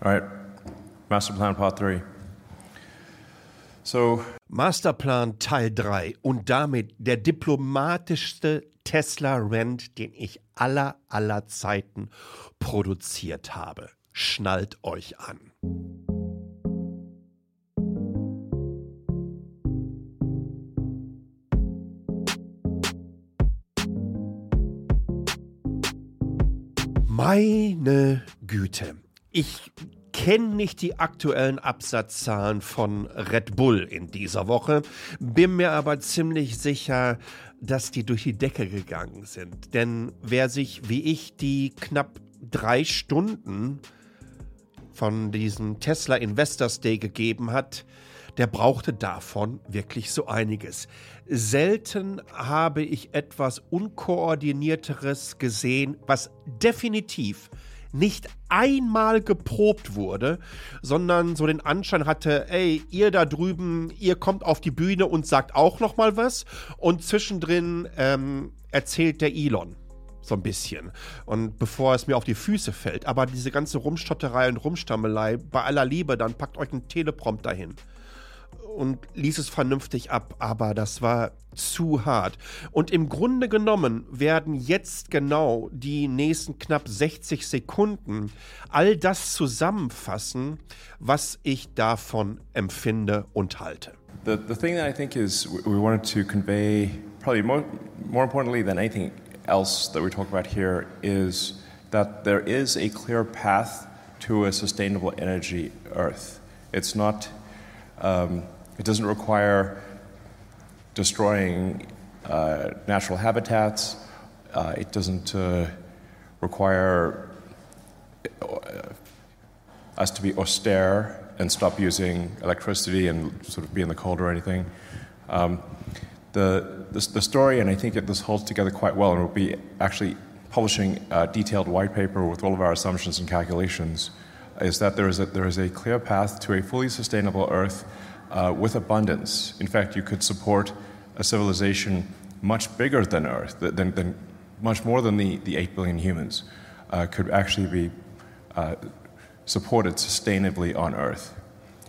All right, Masterplan Part 3. So, Masterplan Teil 3 und damit der diplomatischste Tesla-Rent, den ich aller, aller Zeiten produziert habe. Schnallt euch an. Meine Güte. Ich kenne nicht die aktuellen Absatzzahlen von Red Bull in dieser Woche, bin mir aber ziemlich sicher, dass die durch die Decke gegangen sind. Denn wer sich wie ich die knapp drei Stunden von diesem Tesla Investors Day gegeben hat, der brauchte davon wirklich so einiges. Selten habe ich etwas Unkoordinierteres gesehen, was definitiv nicht einmal geprobt wurde, sondern so den Anschein hatte, ey, ihr da drüben, ihr kommt auf die Bühne und sagt auch noch mal was. Und zwischendrin ähm, erzählt der Elon so ein bisschen. Und bevor es mir auf die Füße fällt, aber diese ganze Rumstotterei und Rumstammelei, bei aller Liebe, dann packt euch einen Teleprompter hin und ließ es vernünftig ab, aber das war zu hart. Und im Grunde genommen werden jetzt genau die nächsten knapp 60 Sekunden all das zusammenfassen, was ich davon empfinde und halte. the, the thing that I think is we wanted to convey, probably more, more importantly than anything else that we talk about here, is that there is a clear path to a sustainable energy Earth. It's not. Um, it doesn't require destroying uh, natural habitats. Uh, it doesn't uh, require uh, us to be austere and stop using electricity and sort of be in the cold or anything. Um, the, the, the story, and I think it, this holds together quite well, and we'll be actually publishing a detailed white paper with all of our assumptions and calculations, is that there is a, there is a clear path to a fully sustainable Earth uh, with abundance. In fact, you could support a civilization much bigger than Earth, than, than much more than the, the 8 billion humans, uh, could actually be uh, supported sustainably on Earth.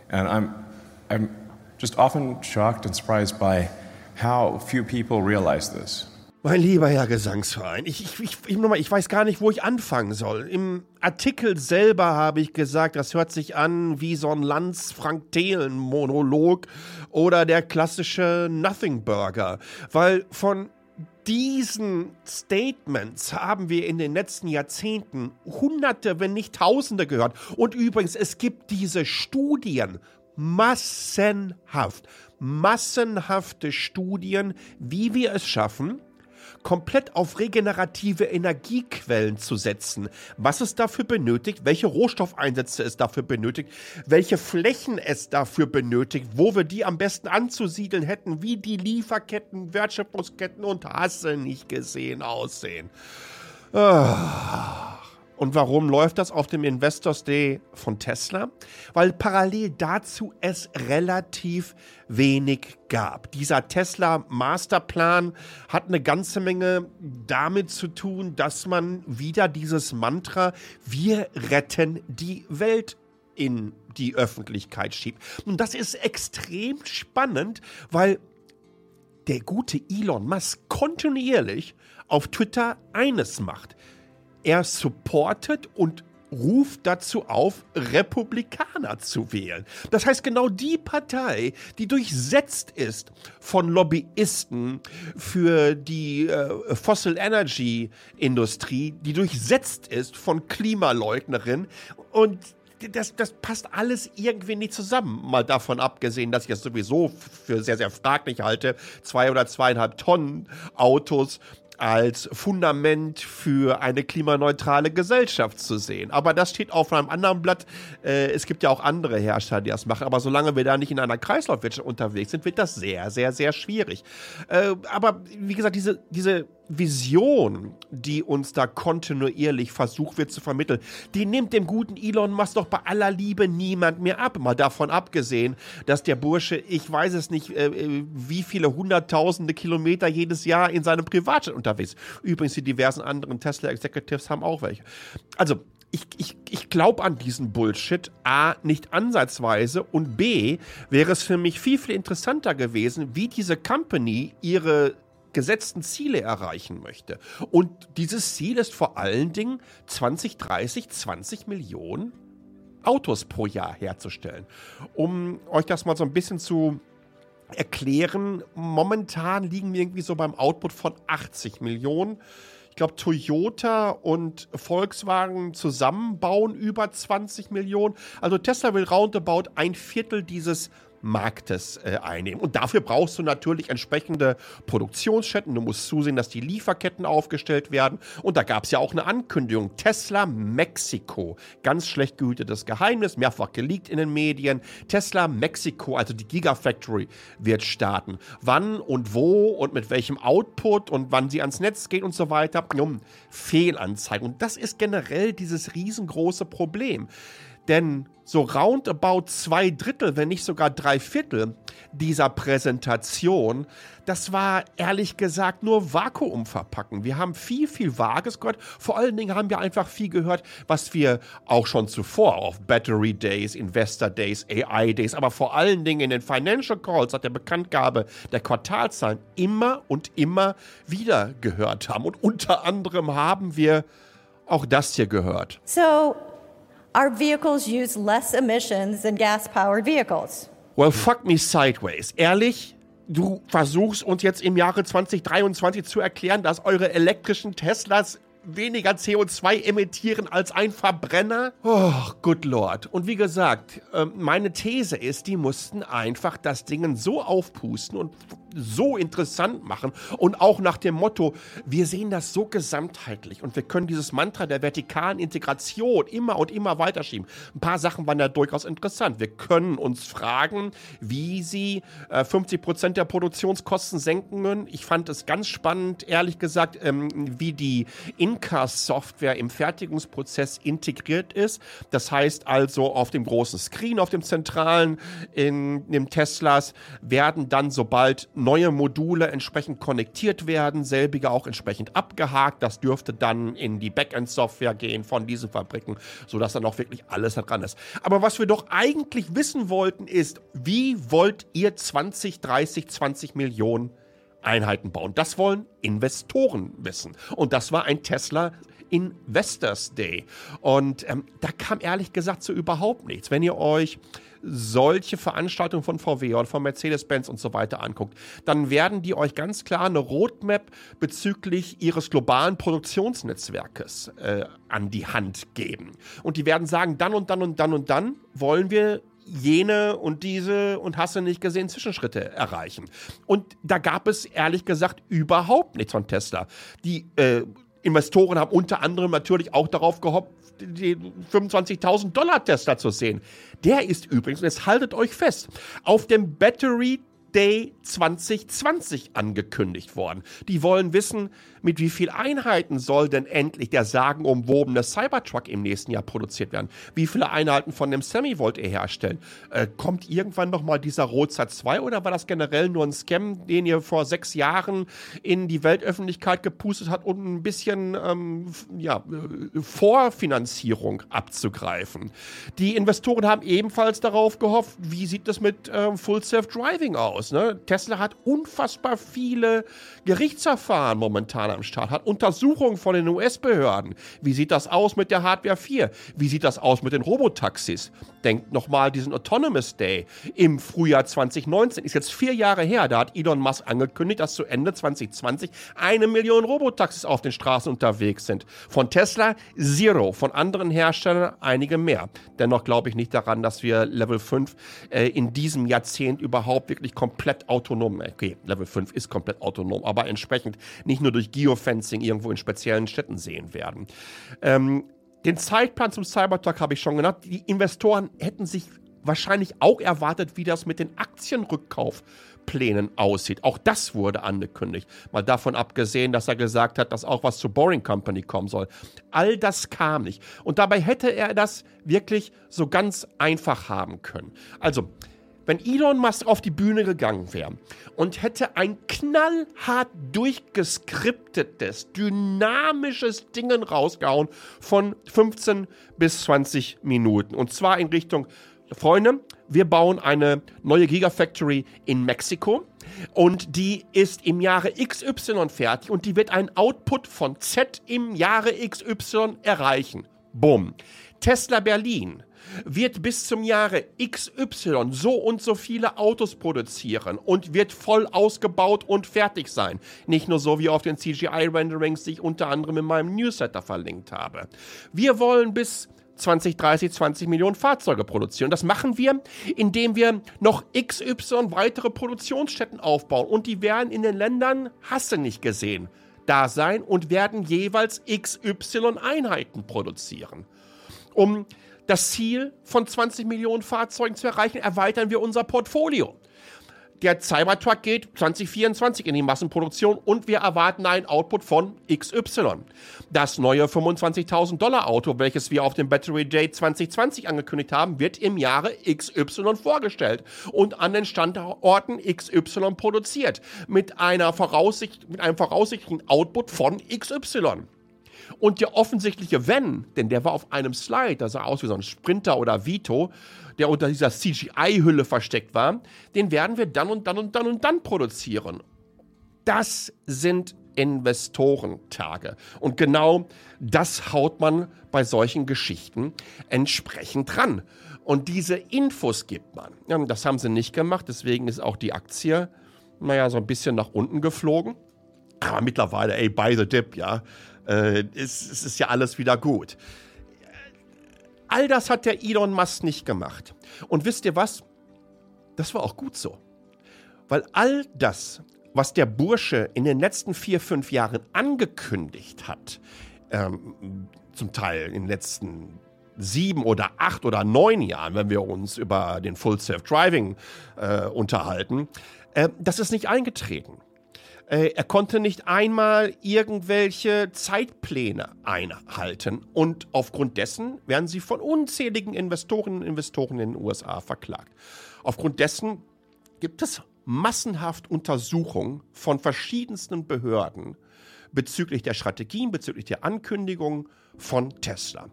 And I'm, I'm just often shocked and surprised by how few people realize this. Mein lieber Herr Gesangsverein, ich, ich, ich, ich, nochmal, ich weiß gar nicht, wo ich anfangen soll. Im Artikel selber habe ich gesagt, das hört sich an wie so ein Lanz-Frank-Thelen-Monolog oder der klassische Nothing Burger. Weil von diesen Statements haben wir in den letzten Jahrzehnten Hunderte, wenn nicht Tausende gehört. Und übrigens, es gibt diese Studien massenhaft, massenhafte Studien, wie wir es schaffen, komplett auf regenerative Energiequellen zu setzen. Was es dafür benötigt, welche Rohstoffeinsätze es dafür benötigt, welche Flächen es dafür benötigt, wo wir die am besten anzusiedeln hätten, wie die Lieferketten, Wertschöpfungsketten und Hasse nicht gesehen aussehen. Ah. Und warum läuft das auf dem Investors Day von Tesla? Weil parallel dazu es relativ wenig gab. Dieser Tesla Masterplan hat eine ganze Menge damit zu tun, dass man wieder dieses Mantra, wir retten die Welt in die Öffentlichkeit schiebt. Und das ist extrem spannend, weil der gute Elon Musk kontinuierlich auf Twitter eines macht er supportet und ruft dazu auf, Republikaner zu wählen. Das heißt, genau die Partei, die durchsetzt ist von Lobbyisten für die äh, Fossil Energy Industrie, die durchsetzt ist von Klimaleugnerinnen und das, das passt alles irgendwie nicht zusammen. Mal davon abgesehen, dass ich es sowieso für sehr, sehr fraglich halte, zwei oder zweieinhalb Tonnen Autos als Fundament für eine klimaneutrale Gesellschaft zu sehen. Aber das steht auf einem anderen Blatt. Äh, es gibt ja auch andere Hersteller, die das machen. Aber solange wir da nicht in einer Kreislaufwirtschaft unterwegs sind, wird das sehr, sehr, sehr schwierig. Äh, aber wie gesagt, diese, diese Vision, die uns da kontinuierlich versucht wird zu vermitteln, die nimmt dem guten Elon Musk doch bei aller Liebe niemand mehr ab. Mal davon abgesehen, dass der Bursche, ich weiß es nicht, äh, äh wie viele hunderttausende Kilometer jedes Jahr in seinem Privatjet unterwegs. Übrigens, die diversen anderen Tesla-Executives haben auch welche. Also, ich, ich, ich glaube an diesen Bullshit. A, nicht ansatzweise. Und B, wäre es für mich viel, viel interessanter gewesen, wie diese Company ihre gesetzten Ziele erreichen möchte. Und dieses Ziel ist vor allen Dingen 2030 20 Millionen Autos pro Jahr herzustellen. Um euch das mal so ein bisschen zu erklären, momentan liegen wir irgendwie so beim Output von 80 Millionen. Ich glaube, Toyota und Volkswagen zusammen bauen über 20 Millionen. Also Tesla will roundabout ein Viertel dieses Marktes äh, einnehmen. Und dafür brauchst du natürlich entsprechende Produktionsstätten. Du musst zusehen, dass die Lieferketten aufgestellt werden. Und da gab es ja auch eine Ankündigung. Tesla Mexiko. Ganz schlecht gehütetes Geheimnis, mehrfach geleakt in den Medien. Tesla Mexiko, also die Gigafactory, wird starten. Wann und wo und mit welchem Output und wann sie ans Netz geht und so weiter. Um Fehlanzeigen. Und das ist generell dieses riesengroße Problem. Denn so roundabout zwei Drittel, wenn nicht sogar drei Viertel dieser Präsentation, das war ehrlich gesagt nur Vakuum verpacken. Wir haben viel, viel Vages gehört. Vor allen Dingen haben wir einfach viel gehört, was wir auch schon zuvor auf Battery Days, Investor Days, AI Days, aber vor allen Dingen in den Financial Calls, seit der Bekanntgabe der Quartalzahlen immer und immer wieder gehört haben. Und unter anderem haben wir auch das hier gehört. So our vehicles use less emissions than gas powered vehicles. Well, fuck me sideways. Ehrlich? Du versuchst uns jetzt im Jahre 2023 zu erklären, dass eure elektrischen Teslas weniger CO2 emittieren als ein Verbrenner? Oh, good Lord. Und wie gesagt, ähm, meine These ist, die mussten einfach das Ding so aufpusten und so interessant machen und auch nach dem Motto, wir sehen das so gesamtheitlich und wir können dieses Mantra der vertikalen Integration immer und immer weiterschieben. Ein paar Sachen waren ja durchaus interessant. Wir können uns fragen, wie sie äh, 50 Prozent der Produktionskosten senken können. Ich fand es ganz spannend, ehrlich gesagt, ähm, wie die Inca-Software im Fertigungsprozess integriert ist. Das heißt also, auf dem großen Screen, auf dem zentralen in dem Teslas werden dann, sobald neue Module entsprechend konnektiert werden, selbige auch entsprechend abgehakt. Das dürfte dann in die Backend-Software gehen von diesen Fabriken, sodass dann auch wirklich alles da dran ist. Aber was wir doch eigentlich wissen wollten, ist, wie wollt ihr 20, 30, 20 Millionen Einheiten bauen? Das wollen Investoren wissen. Und das war ein Tesla Investors Day. Und ähm, da kam ehrlich gesagt so überhaupt nichts. Wenn ihr euch solche Veranstaltungen von VW oder von Mercedes-Benz und so weiter anguckt, dann werden die euch ganz klar eine Roadmap bezüglich ihres globalen Produktionsnetzwerkes äh, an die Hand geben. Und die werden sagen, dann und dann und dann und dann wollen wir jene und diese und hast du nicht gesehen Zwischenschritte erreichen. Und da gab es ehrlich gesagt überhaupt nichts von Tesla. Die äh, Investoren haben unter anderem natürlich auch darauf gehofft, den 25.000 Dollar Tesla zu sehen. Der ist übrigens, und jetzt haltet euch fest, auf dem Battery Day 2020 angekündigt worden. Die wollen wissen, mit wie vielen Einheiten soll denn endlich der sagenumwobene Cybertruck im nächsten Jahr produziert werden? Wie viele Einheiten von dem Semi wollt ihr herstellen? Äh, kommt irgendwann noch mal dieser Roadster 2 oder war das generell nur ein Scam, den ihr vor sechs Jahren in die Weltöffentlichkeit gepustet hat, um ein bisschen ähm, ja, äh, Vorfinanzierung abzugreifen? Die Investoren haben ebenfalls darauf gehofft, wie sieht das mit ähm, Full Self Driving aus? Ne? Tesla hat unfassbar viele Gerichtsverfahren momentan Amerikaner am Start hat, Untersuchungen von den US-Behörden. Wie sieht das aus mit der Hardware 4? Wie sieht das aus mit den Robotaxis? Denkt nochmal diesen Autonomous Day im Frühjahr 2019. Ist jetzt vier Jahre her. Da hat Elon Musk angekündigt, dass zu Ende 2020 eine Million Robotaxis auf den Straßen unterwegs sind. Von Tesla zero, von anderen Herstellern einige mehr. Dennoch glaube ich nicht daran, dass wir Level 5 äh, in diesem Jahrzehnt überhaupt wirklich komplett autonom, okay, Level 5 ist komplett autonom, aber entsprechend nicht nur durch Geofencing irgendwo in speziellen Städten sehen werden. Ähm, den Zeitplan zum Cybertruck habe ich schon genannt. Die Investoren hätten sich wahrscheinlich auch erwartet, wie das mit den Aktienrückkaufplänen aussieht. Auch das wurde angekündigt. Mal davon abgesehen, dass er gesagt hat, dass auch was zur Boring Company kommen soll. All das kam nicht. Und dabei hätte er das wirklich so ganz einfach haben können. Also, wenn Elon Musk auf die Bühne gegangen wäre und hätte ein knallhart durchgeskriptetes, dynamisches Dingen rausgehauen von 15 bis 20 Minuten. Und zwar in Richtung, Freunde, wir bauen eine neue Gigafactory in Mexiko und die ist im Jahre XY fertig und die wird einen Output von Z im Jahre XY erreichen. Bumm. Tesla Berlin wird bis zum Jahre XY so und so viele Autos produzieren und wird voll ausgebaut und fertig sein. Nicht nur so wie auf den CGI-Renderings, die ich unter anderem in meinem Newsletter verlinkt habe. Wir wollen bis 20, 30, 20 Millionen Fahrzeuge produzieren. Das machen wir, indem wir noch XY weitere Produktionsstätten aufbauen. Und die werden in den Ländern, hast du nicht gesehen, da sein und werden jeweils XY Einheiten produzieren. Um das Ziel von 20 Millionen Fahrzeugen zu erreichen, erweitern wir unser Portfolio. Der Cybertruck geht 2024 in die Massenproduktion und wir erwarten einen Output von XY. Das neue 25.000 Dollar Auto, welches wir auf dem Battery Day 2020 angekündigt haben, wird im Jahre XY vorgestellt und an den Standorten XY produziert mit, einer Voraussicht, mit einem voraussichtlichen Output von XY. Und der offensichtliche Wenn, denn der war auf einem Slide, der sah aus wie so ein Sprinter oder Vito, der unter dieser CGI-Hülle versteckt war, den werden wir dann und dann und dann und dann produzieren. Das sind Investorentage. Und genau das haut man bei solchen Geschichten entsprechend dran. Und diese Infos gibt man. Das haben sie nicht gemacht, deswegen ist auch die Aktie, naja, so ein bisschen nach unten geflogen. Aber mittlerweile, ey, by the dip, ja, äh, es, es ist ja alles wieder gut. All das hat der Elon Musk nicht gemacht. Und wisst ihr was? Das war auch gut so. Weil all das, was der Bursche in den letzten vier, fünf Jahren angekündigt hat, ähm, zum Teil in den letzten sieben oder acht oder neun Jahren, wenn wir uns über den Full Self Driving äh, unterhalten, äh, das ist nicht eingetreten. Äh, er konnte nicht einmal irgendwelche Zeitpläne einhalten und aufgrund dessen werden sie von unzähligen Investorinnen und Investoren in den USA verklagt. Aufgrund dessen gibt es massenhaft Untersuchungen von verschiedensten Behörden bezüglich der Strategien, bezüglich der Ankündigungen von Tesla.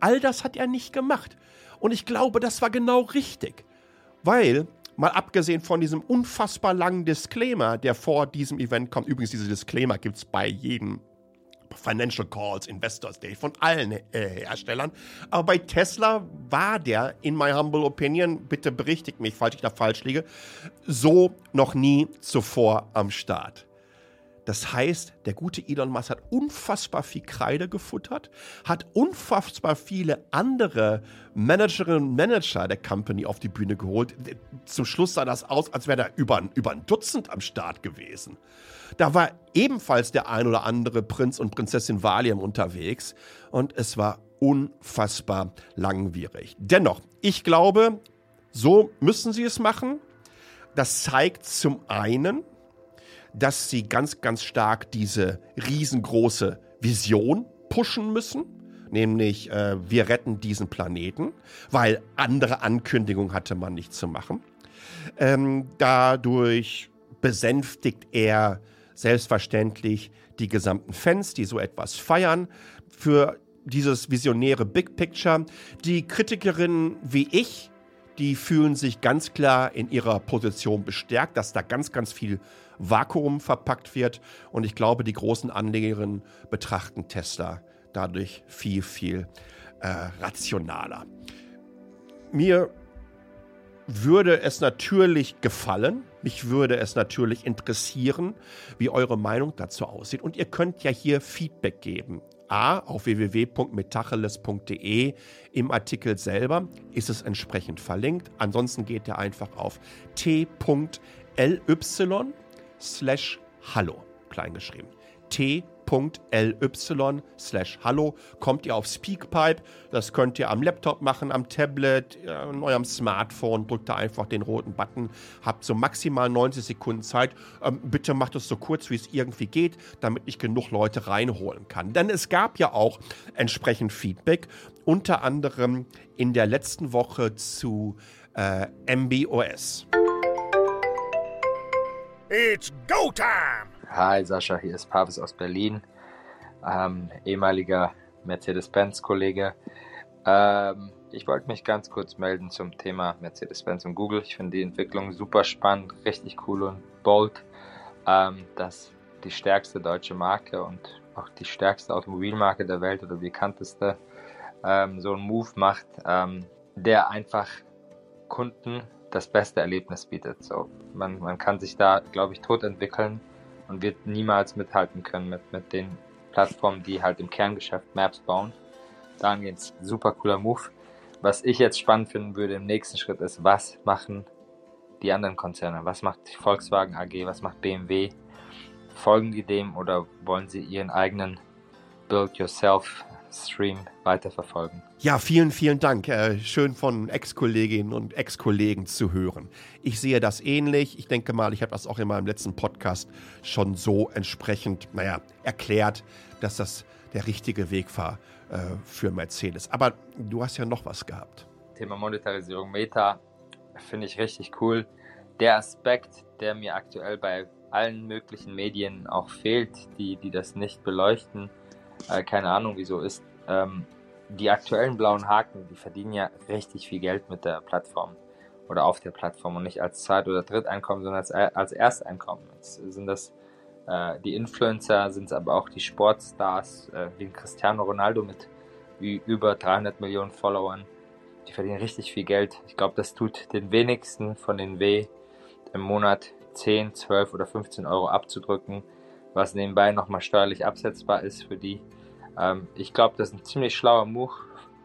All das hat er nicht gemacht. Und ich glaube, das war genau richtig, weil Mal abgesehen von diesem unfassbar langen Disclaimer, der vor diesem Event kommt. Übrigens, diese Disclaimer gibt es bei jedem Financial Calls, Investors Day von allen äh, Herstellern. Aber bei Tesla war der, in my humble opinion, bitte berichtigt mich, falls ich da falsch liege, so noch nie zuvor am Start. Das heißt, der gute Elon Musk hat unfassbar viel Kreide gefuttert, hat unfassbar viele andere Managerinnen und Manager der Company auf die Bühne geholt. Zum Schluss sah das aus, als wäre er über, über ein Dutzend am Start gewesen. Da war ebenfalls der ein oder andere Prinz und Prinzessin Valium unterwegs und es war unfassbar langwierig. Dennoch, ich glaube, so müssen sie es machen. Das zeigt zum einen, dass sie ganz, ganz stark diese riesengroße Vision pushen müssen, nämlich äh, wir retten diesen Planeten, weil andere Ankündigungen hatte man nicht zu machen. Ähm, dadurch besänftigt er selbstverständlich die gesamten Fans, die so etwas feiern, für dieses visionäre Big Picture. Die Kritikerinnen wie ich, die fühlen sich ganz klar in ihrer Position bestärkt, dass da ganz, ganz viel Vakuum verpackt wird. Und ich glaube, die großen Anlegerinnen betrachten Tesla dadurch viel, viel äh, rationaler. Mir würde es natürlich gefallen, mich würde es natürlich interessieren, wie eure Meinung dazu aussieht. Und ihr könnt ja hier Feedback geben. A, auf www.metacheles.de im Artikel selber ist es entsprechend verlinkt. Ansonsten geht ihr einfach auf t.ly slash hallo, kleingeschrieben. t.ly slash hallo kommt ihr auf Speakpipe. Das könnt ihr am Laptop machen, am Tablet, an eurem Smartphone. Drückt da einfach den roten Button. Habt so maximal 90 Sekunden Zeit. Ähm, bitte macht es so kurz, wie es irgendwie geht, damit ich genug Leute reinholen kann. Denn es gab ja auch entsprechend Feedback, unter anderem in der letzten Woche zu äh, MBOS. It's go time! Hi Sascha, hier ist Pavis aus Berlin, ähm, ehemaliger Mercedes-Benz-Kollege. Ähm, ich wollte mich ganz kurz melden zum Thema Mercedes-Benz und Google. Ich finde die Entwicklung super spannend, richtig cool und bold, ähm, dass die stärkste deutsche Marke und auch die stärkste Automobilmarke der Welt oder die bekannteste ähm, so einen Move macht, ähm, der einfach Kunden das beste Erlebnis bietet. So, man, man kann sich da, glaube ich, tot entwickeln und wird niemals mithalten können mit, mit den Plattformen, die halt im Kerngeschäft Maps bauen. Dahingehend super cooler Move. Was ich jetzt spannend finden würde im nächsten Schritt ist, was machen die anderen Konzerne? Was macht Volkswagen AG? Was macht BMW? Folgen die dem oder wollen sie ihren eigenen Build-Yourself Stream weiterverfolgen. Ja, vielen, vielen Dank. Äh, schön von Ex-Kolleginnen und Ex-Kollegen zu hören. Ich sehe das ähnlich. Ich denke mal, ich habe das auch in meinem letzten Podcast schon so entsprechend, naja, erklärt, dass das der richtige Weg war äh, für Mercedes. Aber du hast ja noch was gehabt. Thema Monetarisierung Meta finde ich richtig cool. Der Aspekt, der mir aktuell bei allen möglichen Medien auch fehlt, die, die das nicht beleuchten, äh, keine Ahnung wieso ist, ähm, die aktuellen blauen Haken, die verdienen ja richtig viel Geld mit der Plattform oder auf der Plattform und nicht als Zweit- oder Dritteinkommen, sondern als, äh, als Ersteinkommen. Jetzt sind das äh, die Influencer, sind es aber auch die Sportstars äh, wie Cristiano Ronaldo mit über 300 Millionen Followern. Die verdienen richtig viel Geld. Ich glaube, das tut den wenigsten von den weh, im Monat 10, 12 oder 15 Euro abzudrücken, was nebenbei nochmal steuerlich absetzbar ist für die. Ähm, ich glaube, das ist ein ziemlich schlauer Move,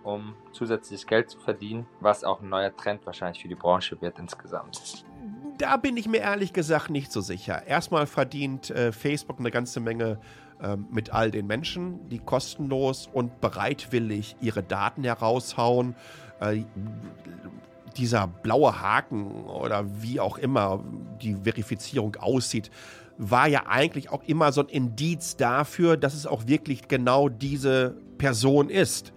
um zusätzliches Geld zu verdienen, was auch ein neuer Trend wahrscheinlich für die Branche wird insgesamt. Da bin ich mir ehrlich gesagt nicht so sicher. Erstmal verdient äh, Facebook eine ganze Menge äh, mit all den Menschen, die kostenlos und bereitwillig ihre Daten heraushauen. Dieser blaue Haken oder wie auch immer die Verifizierung aussieht, war ja eigentlich auch immer so ein Indiz dafür, dass es auch wirklich genau diese Person ist.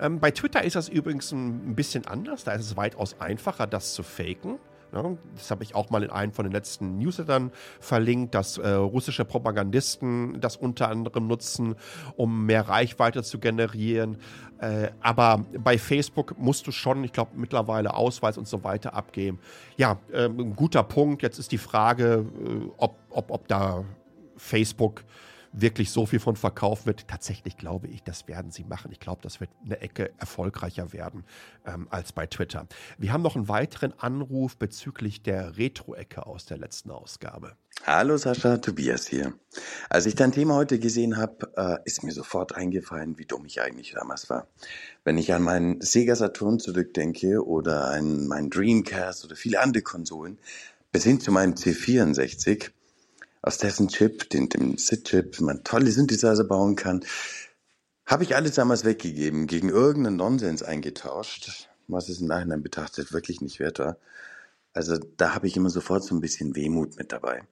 Ähm, bei Twitter ist das übrigens ein bisschen anders. Da ist es weitaus einfacher, das zu faken. Ja, das habe ich auch mal in einem von den letzten Newslettern verlinkt, dass äh, russische Propagandisten das unter anderem nutzen, um mehr Reichweite zu generieren. Äh, aber bei Facebook musst du schon, ich glaube, mittlerweile Ausweis und so weiter abgeben. Ja, äh, ein guter Punkt. Jetzt ist die Frage, äh, ob, ob, ob da Facebook wirklich so viel von verkauft wird. Tatsächlich glaube ich, das werden sie machen. Ich glaube, das wird eine Ecke erfolgreicher werden ähm, als bei Twitter. Wir haben noch einen weiteren Anruf bezüglich der Retro-Ecke aus der letzten Ausgabe. Hallo Sascha, Tobias hier. Als ich dein Thema heute gesehen habe, äh, ist mir sofort eingefallen, wie dumm ich eigentlich damals war. Wenn ich an meinen Sega Saturn zurückdenke oder an meinen Dreamcast oder viele andere Konsolen, bis hin zu meinem C64, aus dessen Chip, den, dem SID-Chip, man tolle Synthesizer bauen kann, habe ich alles damals weggegeben, gegen irgendeinen Nonsens eingetauscht, was es im Nachhinein betrachtet wirklich nicht wert war. Also da habe ich immer sofort so ein bisschen Wehmut mit dabei.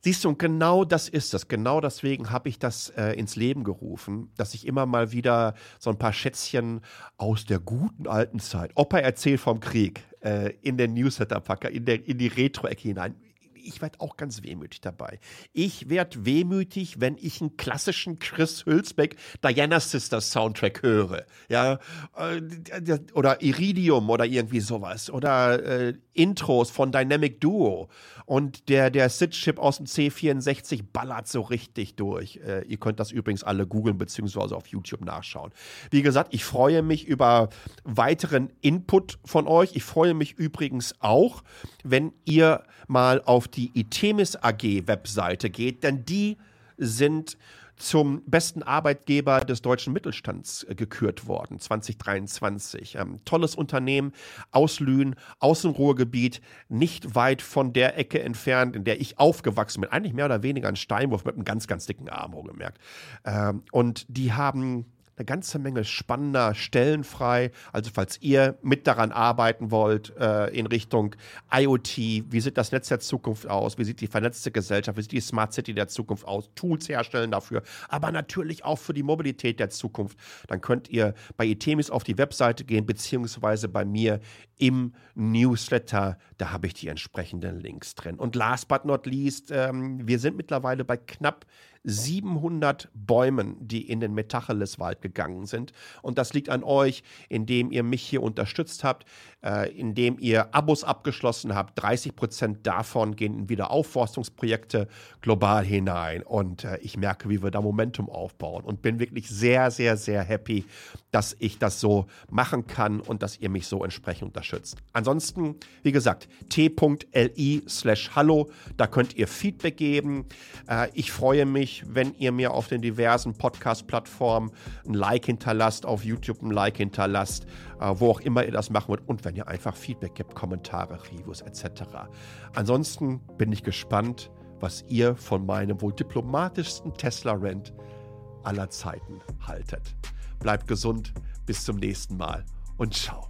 Siehst du, und genau das ist es. Genau deswegen habe ich das äh, ins Leben gerufen, dass ich immer mal wieder so ein paar Schätzchen aus der guten alten Zeit, Opa erzählt vom Krieg, äh, in den Newsletter packe, in, der, in die Retro-Ecke hinein ich werde auch ganz wehmütig dabei. Ich werde wehmütig, wenn ich einen klassischen Chris Hülsbeck Diana Sisters Soundtrack höre. Ja, äh, oder Iridium oder irgendwie sowas. Oder äh, Intros von Dynamic Duo. Und der, der SID-Chip aus dem C64 ballert so richtig durch. Äh, ihr könnt das übrigens alle googeln beziehungsweise auf YouTube nachschauen. Wie gesagt, ich freue mich über weiteren Input von euch. Ich freue mich übrigens auch, wenn ihr mal auf die Itemis AG Webseite geht, denn die sind zum besten Arbeitgeber des deutschen Mittelstands äh, gekürt worden, 2023. Ähm, tolles Unternehmen aus Lünen, aus dem Ruhrgebiet, nicht weit von der Ecke entfernt, in der ich aufgewachsen bin. Eigentlich mehr oder weniger ein Steinwurf mit einem ganz, ganz dicken Arm, gemerkt. Ähm, und die haben eine ganze Menge spannender Stellen frei. Also falls ihr mit daran arbeiten wollt äh, in Richtung IoT, wie sieht das Netz der Zukunft aus, wie sieht die vernetzte Gesellschaft, wie sieht die Smart City der Zukunft aus, Tools herstellen dafür, aber natürlich auch für die Mobilität der Zukunft, dann könnt ihr bei Itemis auf die Webseite gehen, beziehungsweise bei mir im Newsletter, da habe ich die entsprechenden Links drin. Und last but not least, ähm, wir sind mittlerweile bei knapp 700 Bäumen, die in den Metacheles-Wald gegangen sind. Und das liegt an euch, indem ihr mich hier unterstützt habt, äh, indem ihr Abos abgeschlossen habt. 30 Prozent davon gehen in Wiederaufforstungsprojekte global hinein. Und äh, ich merke, wie wir da Momentum aufbauen und bin wirklich sehr, sehr, sehr happy, dass ich das so machen kann und dass ihr mich so entsprechend unterstützt. Ansonsten, wie gesagt, t.li slash hallo, da könnt ihr Feedback geben. Äh, ich freue mich, wenn ihr mir auf den diversen Podcast-Plattformen ein Like hinterlasst, auf YouTube ein Like hinterlasst, äh, wo auch immer ihr das machen wollt und wenn ihr einfach Feedback gibt, Kommentare, Reviews etc. Ansonsten bin ich gespannt, was ihr von meinem wohl diplomatischsten Tesla-Rent aller Zeiten haltet. Bleibt gesund, bis zum nächsten Mal und ciao.